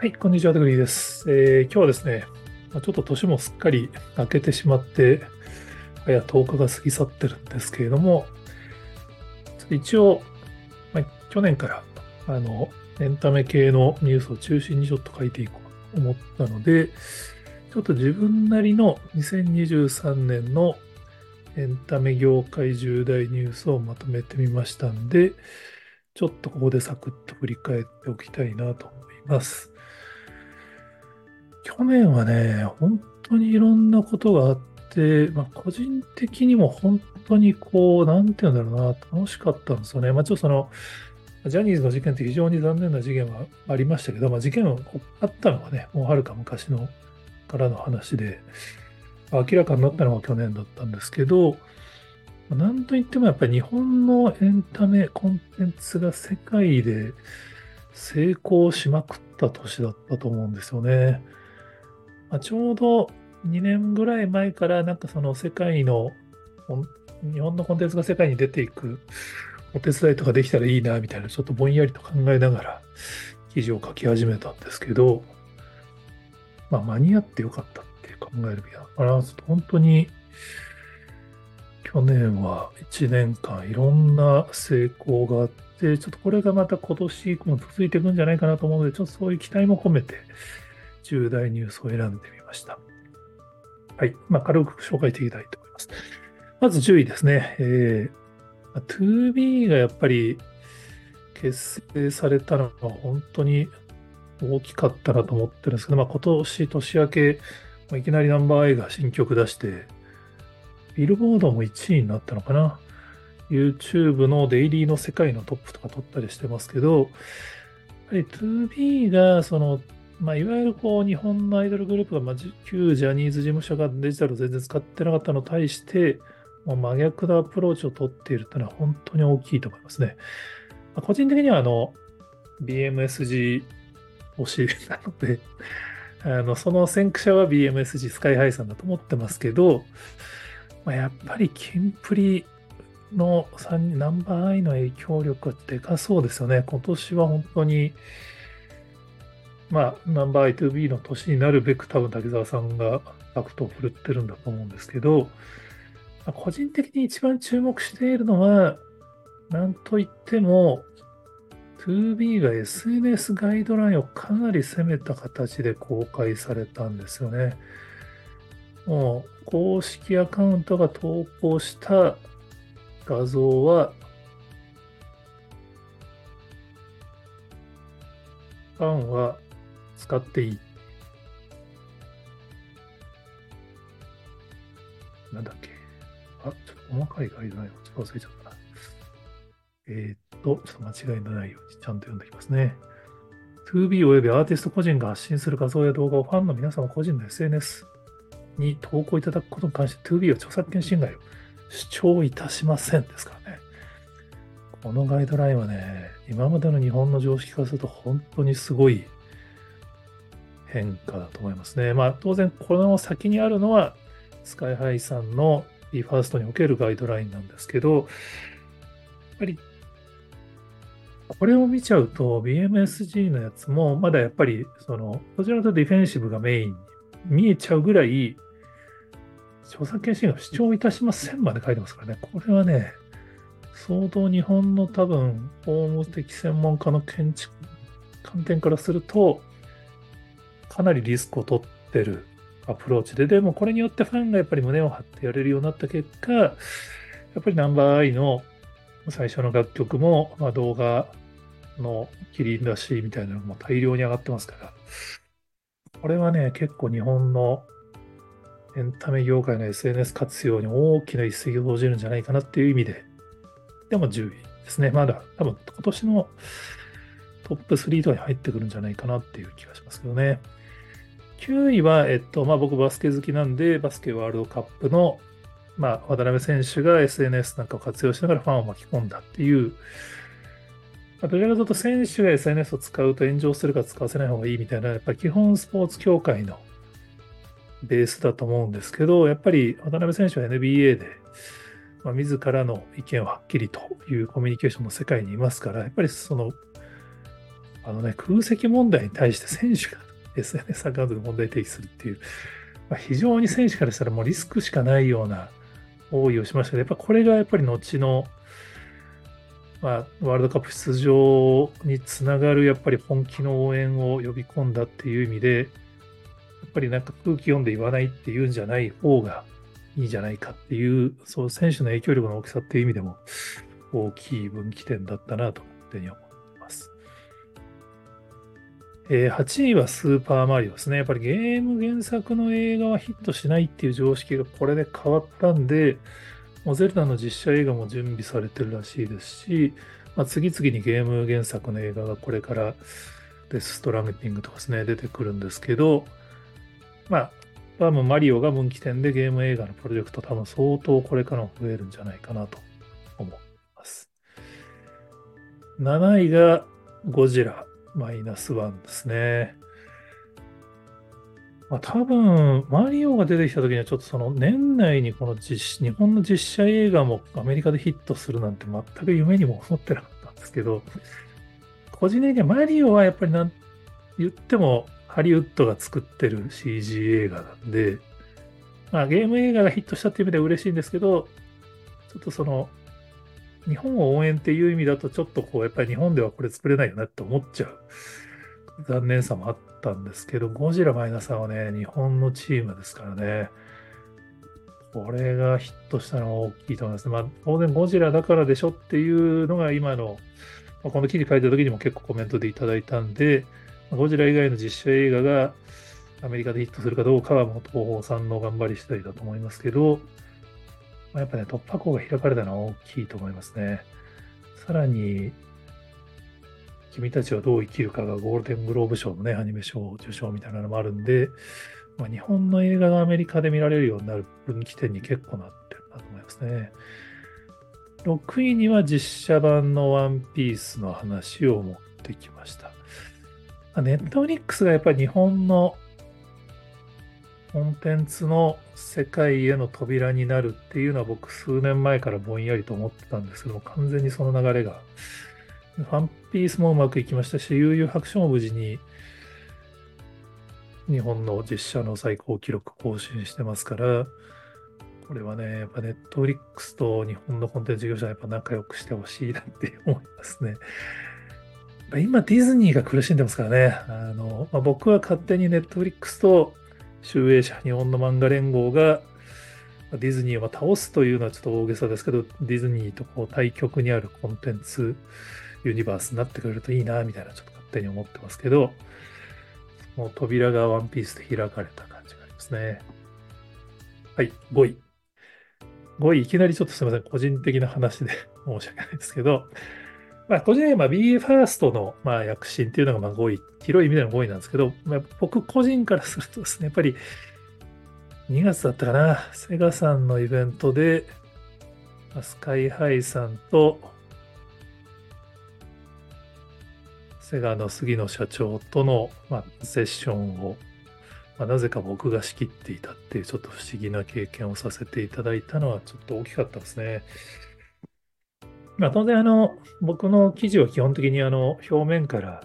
はい、こんにちは、テグリーです。えー、今日はですね、ちょっと年もすっかり明けてしまって、早10日が過ぎ去ってるんですけれども、一応、まあ、去年からあのエンタメ系のニュースを中心にちょっと書いていこうと思ったので、ちょっと自分なりの2023年のエンタメ業界重大ニュースをまとめてみましたんで、ちょっとここでサクッと振り返っておきたいなとます。去年はね、本当にいろんなことがあって、まあ、個人的にも本当にこう、なんていうんだろうな、楽しかったんですよね。まあ、ちょっとその、ジャニーズの事件って非常に残念な事件はありましたけど、まあ、事件があったのはね、もうはるか昔のからの話で、明らかになったのが去年だったんですけど、なんといってもやっぱり日本のエンタメコンテンツが世界で成功しまくった年だったと思うんですよね。まあ、ちょうど2年ぐらい前からなんかその世界の日本のコンテンツが世界に出ていくお手伝いとかできたらいいなみたいなちょっとぼんやりと考えながら記事を書き始めたんですけど、まあ、間に合ってよかったって考えるべきだから、本当に去年は1年間いろんな成功があって、ちょっとこれがまた今年も続いていくんじゃないかなと思うので、ちょっとそういう期待も込めて、重大ニュースを選んでみました。はい。まあ、軽く紹介していきたいと思います。まず10位ですね。えー、2B がやっぱり結成されたのが本当に大きかったなと思ってるんですけど、まあ、今年年明け、いきなりナンバー A が新曲出して、ビルボードも1位になったのかな。YouTube のデイリーの世界のトップとか取ったりしてますけど、やっぱり 2B がそのまあ、いわゆるこう日本のアイドルグループが、まあ、旧ジャニーズ事務所がデジタルを全然使ってなかったのに対して、もう真逆のアプローチを取っているというのは本当に大きいと思いますね。まあ、個人的にはあの BMSG 推しなので、あのその先駆者は BMSG SKY-HI さんだと思ってますけど、まあ、やっぱりキンプリの3人 Number_i の影響力はでかそうですよね。今年は本当にまあ、ナンバー I2B の年になるべく多分滝沢さんがタクトを振るってるんだと思うんですけど、まあ、個人的に一番注目しているのは、なんといっても、2B が SNS ガイドラインをかなり攻めた形で公開されたんですよね。もう公式アカウントが投稿した画像は、ファンは使っていい。なんだっけ。あ、ちょっと細かいガイドラインをちょっと忘れちゃったな。えー、っと、ちょっと間違いのないようにちゃんと読んでいきますね。2B およびアーティスト個人が発信する画像や動画をファンの皆様個人の SNS に投稿いただくことに関して 2B は著作権侵害を主張いたしませんですからね。このガイドラインはね、今までの日本の常識化すると本当にすごい変化だと思いますね。まあ、当然、この先にあるのは、スカイハイさんの BE:FIRST におけるガイドラインなんですけど、やっぱり、これを見ちゃうと、BMSG のやつも、まだやっぱり、その、こちらかとディフェンシブがメインに見えちゃうぐらい、著作権侵害を主張いたしませんまで書いてますからね。これはね、相当日本の多分、法務的専門家の建築観点からすると、かなりリスクを取ってるアプローチで、でもこれによってファンがやっぱり胸を張ってやれるようになった結果、やっぱりナンバーアイの最初の楽曲も、まあ、動画の切り出しみたいなのも大量に上がってますから、これはね、結構日本のエンタメ業界の SNS 活用に大きな一石を投じるんじゃないかなっていう意味で、でも10位ですね。まだ多分今年のトップ3とかに入ってくるんじゃないかなっていう気がしますけどね。9位は、えっと、まあ僕バスケ好きなんで、バスケワールドカップの、まあ渡辺選手が SNS なんかを活用しながらファンを巻き込んだっていう、まあ、どちらかというと選手が SNS を使うと炎上するか使わせない方がいいみたいな、やっぱり基本スポーツ協会のベースだと思うんですけど、やっぱり渡辺選手は NBA で、まあ、自らの意見をはっきりというコミュニケーションの世界にいますから、やっぱりそのあのね、空席問題に対して選手が SNS アカウントで問題提起するっていう、まあ、非常に選手からしたらもうリスクしかないような行為をしましたけど、やっぱこれがやっぱり後の、まあ、ワールドカップ出場につながるやっぱり本気の応援を呼び込んだっていう意味で、やっぱりなんか空気読んで言わないっていうんじゃない方がいいんじゃないかっていう、そう選手の影響力の大きさっていう意味でも大きい分岐点だったなというふうに思います。えー、8位はスーパーマリオですね。やっぱりゲーム原作の映画はヒットしないっていう常識がこれで変わったんで、もうゼルダの実写映画も準備されてるらしいですし、まあ、次々にゲーム原作の映画がこれからデス・ストランディングとかですね、出てくるんですけど、まあ、多分マリオが分岐点でゲーム映画のプロジェクト多分相当これからも増えるんじゃないかなと思います。7位がゴジラマイナスワンですね。まあ、多分、マリオが出てきた時にはちょっとその年内にこの実日本の実写映画もアメリカでヒットするなんて全く夢にも思ってなかったんですけど、個人的にはマリオはやっぱりなん言ってもハリウッドが作ってる CG 映画なんで、まあゲーム映画がヒットしたっていう意味では嬉しいんですけど、ちょっとその日本を応援っていう意味だとちょっとこうやっぱり日本ではこれ作れないよなって思っちゃう残念さもあったんですけど、ゴジラマイナスはね、日本のチームですからね、これがヒットしたのは大きいと思います。まあ、当然ゴジラだからでしょっていうのが今の、ま、この記事書いた時にも結構コメントでいただいたんで、ゴジラ以外の実写映画がアメリカでヒットするかどうかはもう東宝さんの頑張り次第だと思いますけど、まあ、やっぱね、突破口が開かれたのは大きいと思いますね。さらに、君たちはどう生きるかがゴールデングローブ賞のね、アニメ賞受賞みたいなのもあるんで、まあ、日本の映画がアメリカで見られるようになる分岐点に結構なってるなと思いますね。6位には実写版のワンピースの話を持ってきました。ネットフリックスがやっぱり日本のコンテンツの世界への扉になるっていうのは僕数年前からぼんやりと思ってたんですけども完全にその流れがファンピースもうまくいきましたし悠々白書も無事に日本の実写の最高記録更新してますからこれはねやっぱネットフリックスと日本のコンテンツ事業者はやっぱ仲良くしてほしいなって思いますね。今ディズニーが苦しんでますからね。あのまあ、僕は勝手にネットフリックスと集英社日本の漫画連合がディズニーを倒すというのはちょっと大げさですけど、ディズニーとこう対極にあるコンテンツユニバースになってくれるといいな、みたいなちょっと勝手に思ってますけど、もう扉がワンピースで開かれた感じがありますね。はい、5位。5位、いきなりちょっとすみません、個人的な話で 申し訳ないですけど、まあ、個人的には BA ファーストのまあ躍進っていうのがまあ5位、広い意味での5位なんですけど、まあ、僕個人からするとですね、やっぱり2月だったかな、セガさんのイベントで、スカイハイさんと、セガの杉野社長との、まあ、セッションを、まあ、なぜか僕が仕切っていたっていうちょっと不思議な経験をさせていただいたのはちょっと大きかったですね。まあ、当然あの、僕の記事は基本的にあの表面から、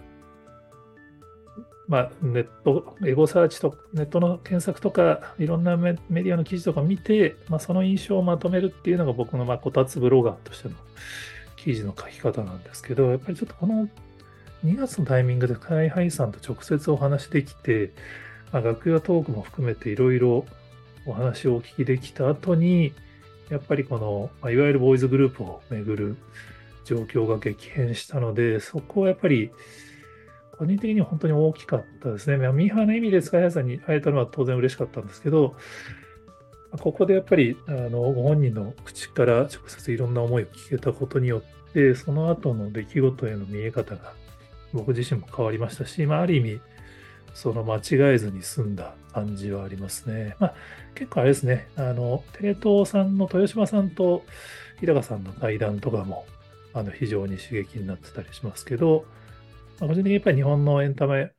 まあ、ネット、エゴサーチとネットの検索とか、いろんなメディアの記事とか見て、まあ、その印象をまとめるっていうのが僕のまこたつブロガーとしての記事の書き方なんですけど、やっぱりちょっとこの2月のタイミングでカイハイさんと直接お話できて、まあ、楽屋トークも含めていろいろお話をお聞きできた後に、やっぱりこの、ま、いわゆるボーイズグループをめぐる状況が激変したので、そこはやっぱり、個人的に本当に大きかったですね。ミーハーな意味で塚谷さんに会えたのは当然嬉しかったんですけど、ここでやっぱりあのご本人の口から直接いろんな思いを聞けたことによって、その後の出来事への見え方が僕自身も変わりましたし、まあ、ある意味、その間違えずに済んだ感じはありますね。まあ、結構あれですね、あの、テレ東さんの豊島さんと日高さんの対談とかも、あの、非常に刺激になってたりしますけど、まあ、個人的にやっぱり日本のエンタメ、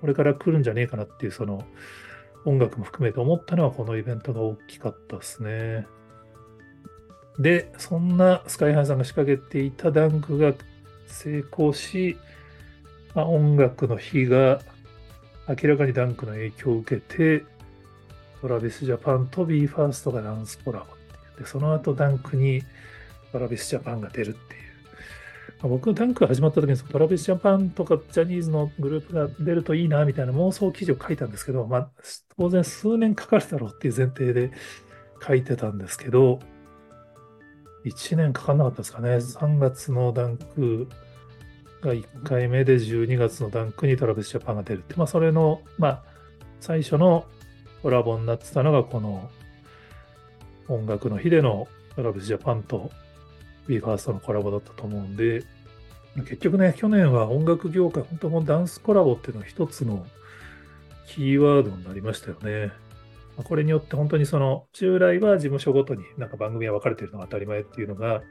これから来るんじゃねえかなっていう、その、音楽も含めて思ったのはこのイベントが大きかったですね。で、そんなスカイハイさんが仕掛けていたダンクが成功し、まあ、音楽の日が明らかにダンクの影響を受けて、トラビスジャパンと BE:FIRST がダンスコラボってで、その後ダンクにトラビスジャパンが出るっていう。まあ、僕、ダンクが始まった時にトラビスジャパンとかジャニーズのグループが出るといいなみたいな妄想記事を書いたんですけど、まあ、当然数年かかるだろうっていう前提で書いてたんですけど、1年かかんなかったですかね。3月のダンクが1回目で12月のダンクにトラビスジャパンが出るって、まあ、それの、まあ、最初のコラボになってたのが、この音楽の日でのトラビスジャパンと BE:FIRST のコラボだったと思うんで、結局ね、去年は音楽業界、本当もダンスコラボっていうのは一つのキーワードになりましたよね。これによって本当にその、従来は事務所ごとになんか番組が分かれてるのが当たり前っていうのが、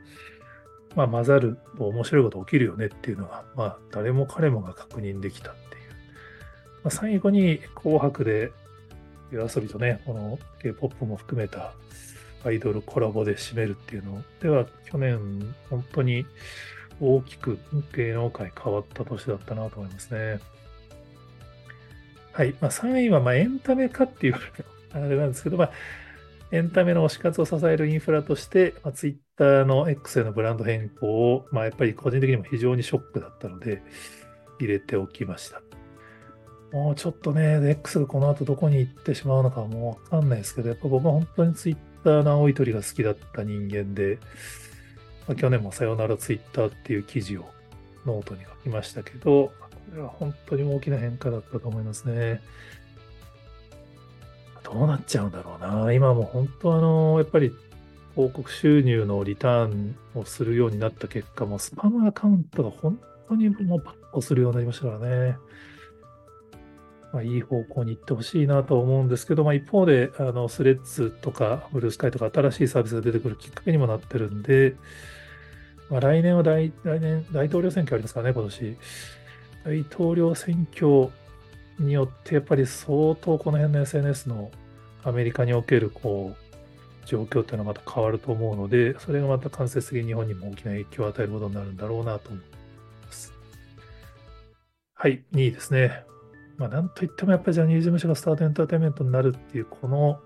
まあ、混ざると面白いこと起きるよねっていうのが、まあ、誰も彼もが確認できたっていう。まあ、最後に紅白で夜遊びとね、この K-POP も含めたアイドルコラボで締めるっていうのでは、去年本当に大きく芸能界変わった年だったなと思いますね。はい。まあ、3位はまエンタメかっていうあれなんですけど、まあ、エンタメの推し活を支えるインフラとして、まあ、Twitter の X へのブランド変更を、まあ、やっぱり個人的にも非常にショックだったので、入れておきました。もうちょっとね、X がこの後どこに行ってしまうのかもわかんないですけど、やっぱ僕は本当に Twitter の青い鳥が好きだった人間で、まあ、去年もさよなら Twitter っていう記事をノートに書きましたけど、これは本当に大きな変化だったと思いますね。どうなっちゃうんだろうな。今も本当あの、やっぱり広告収入のリターンをするようになった結果、もスパムアカウントが本当にもうバッコするようになりましたからね。まあ、いい方向に行ってほしいなと思うんですけど、まあ、一方で、あの、 Threads とか、 Bluesky とか新しいサービスが出てくるきっかけにもなってるんで、まあ、来年は大、来年、大統領選挙ありますからね、今年。大統領選挙によってやっぱり相当この辺の SNS のアメリカにおけるこう状況っていうのはまた変わると思うので、それがまた間接的に日本にも大きな影響を与えることになるんだろうなと思います。はい、2位ですね。まあ、なんといってもやっぱりジャニーズ事務所がスタートエンターテインメントになるっていう、この、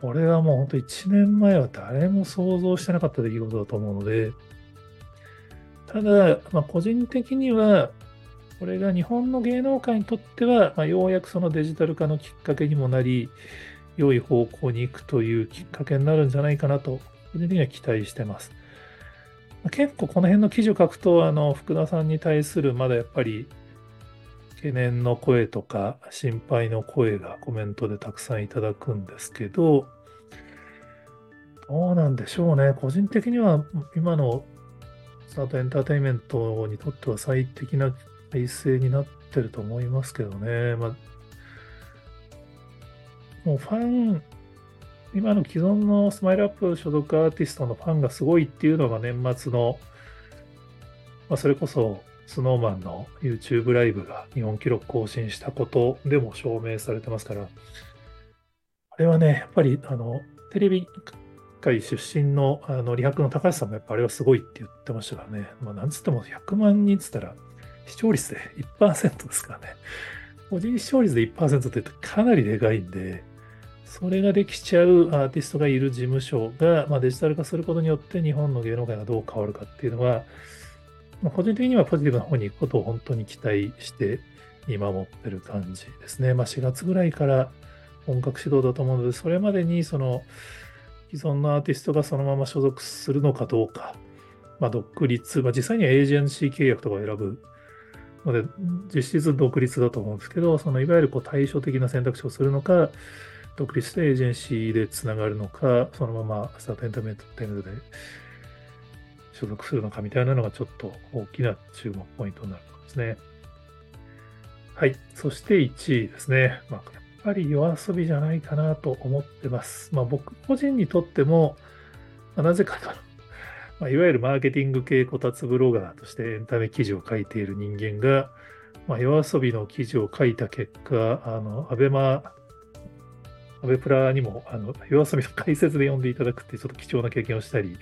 これはもう本当1年前は誰も想像してなかった出来事だと思うので、ただ、まあ、個人的には、これが日本の芸能界にとっては、まあ、ようやくそのデジタル化のきっかけにもなり、良い方向に行くというきっかけになるんじゃないかなと、個人的には期待してます。結構この辺の記事を書くと、あの、福田さんに対するまだやっぱり懸念の声とか心配の声がコメントでたくさんいただくんですけど、どうなんでしょうね。個人的には今のスタートエンターテインメントにとっては最適な体制になってると思いますけどね。まあ、もうファン、今の既存のスマイルアップ所属アーティストのファンがすごいっていうのが年末の、まあ、それこそ snowman の YouTube ライブが日本記録更新したことでも証明されてますから、あれはね、やっぱりあのテレビ界出身のあのリハクの高橋さんもやっぱあれはすごいって言ってましたからね。まあ、なんつっても100万人っつったら視聴率で1%ですからね。個人視聴率で1%って言うとかなりでかいんで、それができちゃうアーティストがいる事務所が、まあ、デジタル化することによって日本の芸能界がどう変わるかっていうのは、まあ、個人的にはポジティブな方に行くことを本当に期待して見守ってる感じですね。まあ、4月ぐらいから本格始動だと思うので、それまでにその既存のアーティストがそのまま所属するのかどうか、まあ、独立、まあ、実際にはエージェンシー契約とかを選ぶので、実質独立だと思うんですけど、そのいわゆるこう対照的な選択肢をするのか、独立してエージェンシーでつながるのか、そのままスタートエンタメントテンで所属するのかみたいなのがちょっと大きな注目ポイントになるとですね。はい。そして1位ですね。まあ、やっぱり夜遊びじゃないかなと思ってます。まあ、僕個人にとっても、まあ、なぜかとまあ、いわゆるマーケティング系こたつブロガーとしてエンタメ記事を書いている人間が、まあ、夜遊びの記事を書いた結果、あの、アベマ、アベプラにも、あの、夜遊びの解説で読んでいただくってちょっと貴重な経験をしたり、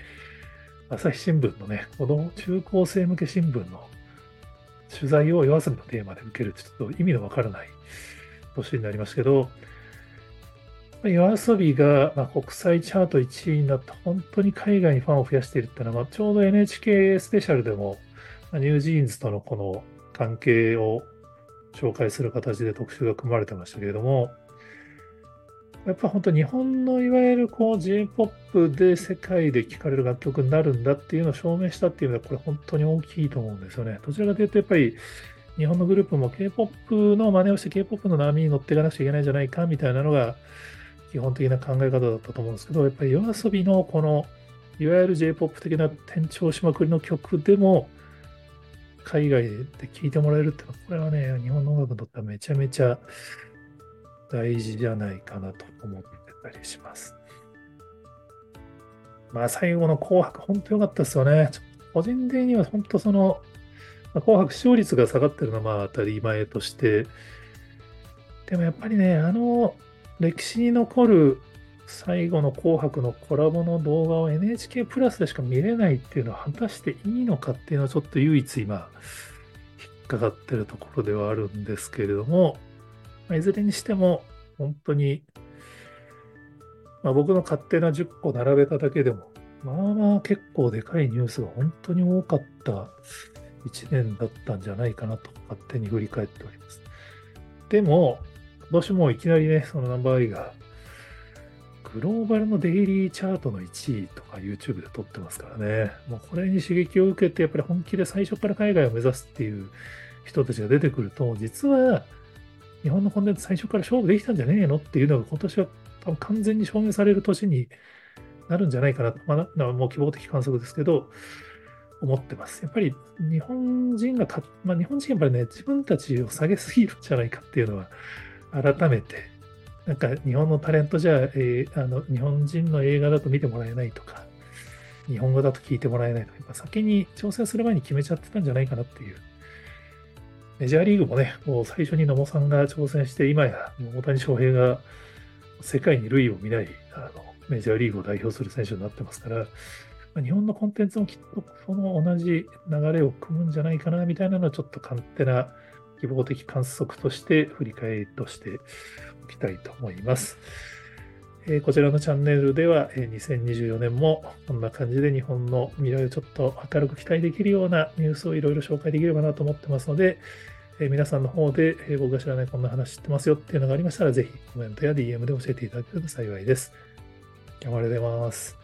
朝日新聞のね、この中高生向け新聞の取材を夜遊びのテーマで受けるちょっと意味のわからない年になりますけど、夜遊びが、ま国際チャート1位になって、本当に海外にファンを増やしているっていうのは、まちょうど NHK スペシャルでも、ニュージーンズとのこの関係を紹介する形で特集が組まれてましたけれども、やっぱ本当日本のいわゆるこう J-POP で世界で聴かれる楽曲になるんだっていうのを証明したっていうのはこれ本当に大きいと思うんですよね。どちらかというとやっぱり日本のグループも K-POP の真似をして K-POP の波に乗っていかなくちゃいけないんじゃないかみたいなのが基本的な考え方だったと思うんですけど、やっぱり夜遊びのこのいわゆる J-POP 的な転調しまくりの曲でも海外で聴いてもらえるっていうのは、これはね、日本の音楽にとってはめちゃめちゃ大事じゃないかなと思ってたりします。まあ最後の紅白、本当良かったですよね。個人的には本当その、ま、紅白視聴率が下がってるのはまあ当たり前として、でもやっぱりね、あの歴史に残る最後の紅白のコラボの動画を NHK プラスでしか見れないっていうのは果たしていいのかっていうのはちょっと唯一今引っかかってるところではあるんですけれども、ま、いずれにしても、本当に、まあ、僕の勝手な10個並べただけでも、まあまあ結構でかいニュースが本当に多かった1年だったんじゃないかなと勝手に振り返っております。でも、今年もいきなりね、そのナンバーワイが、グローバルのデイリーチャートの1位とか YouTube で撮ってますからね。もうこれに刺激を受けて、やっぱり本気で最初から海外を目指すっていう人たちが出てくると、実は日本のコンテンツ最初から勝負できたんじゃねえのっていうのが今年は多分完全に証明される年になるんじゃないかなと、まあ、もう希望的観測ですけど、思ってます。やっぱり日本人が、まあ、日本人やっぱりね、自分たちを下げすぎるんじゃないかっていうのは、改めて、なんか日本のタレントじゃ、えー、あの日本人の映画だと見てもらえないとか、日本語だと聞いてもらえないとか、先に挑戦する前に決めちゃってたんじゃないかなっていう。メジャーリーグもね、もう最初に野茂さんが挑戦して、今や大谷翔平が世界に類を見ないあのメジャーリーグを代表する選手になってますから、日本のコンテンツもきっとその同じ流れを組むんじゃないかなみたいなのはちょっと勝手な希望的観測として振り返りとしておきたいと思います。え、こちらのチャンネルでは、え、2024年もこんな感じで日本の未来をちょっと明るく期待できるようなニュースをいろいろ紹介できればなと思ってますので、え、皆さんの方で、え僕が知らないこんな話知ってますよっていうのがありましたら、ぜひコメントや DM で教えていただけると幸いです。今日もありがとうございます。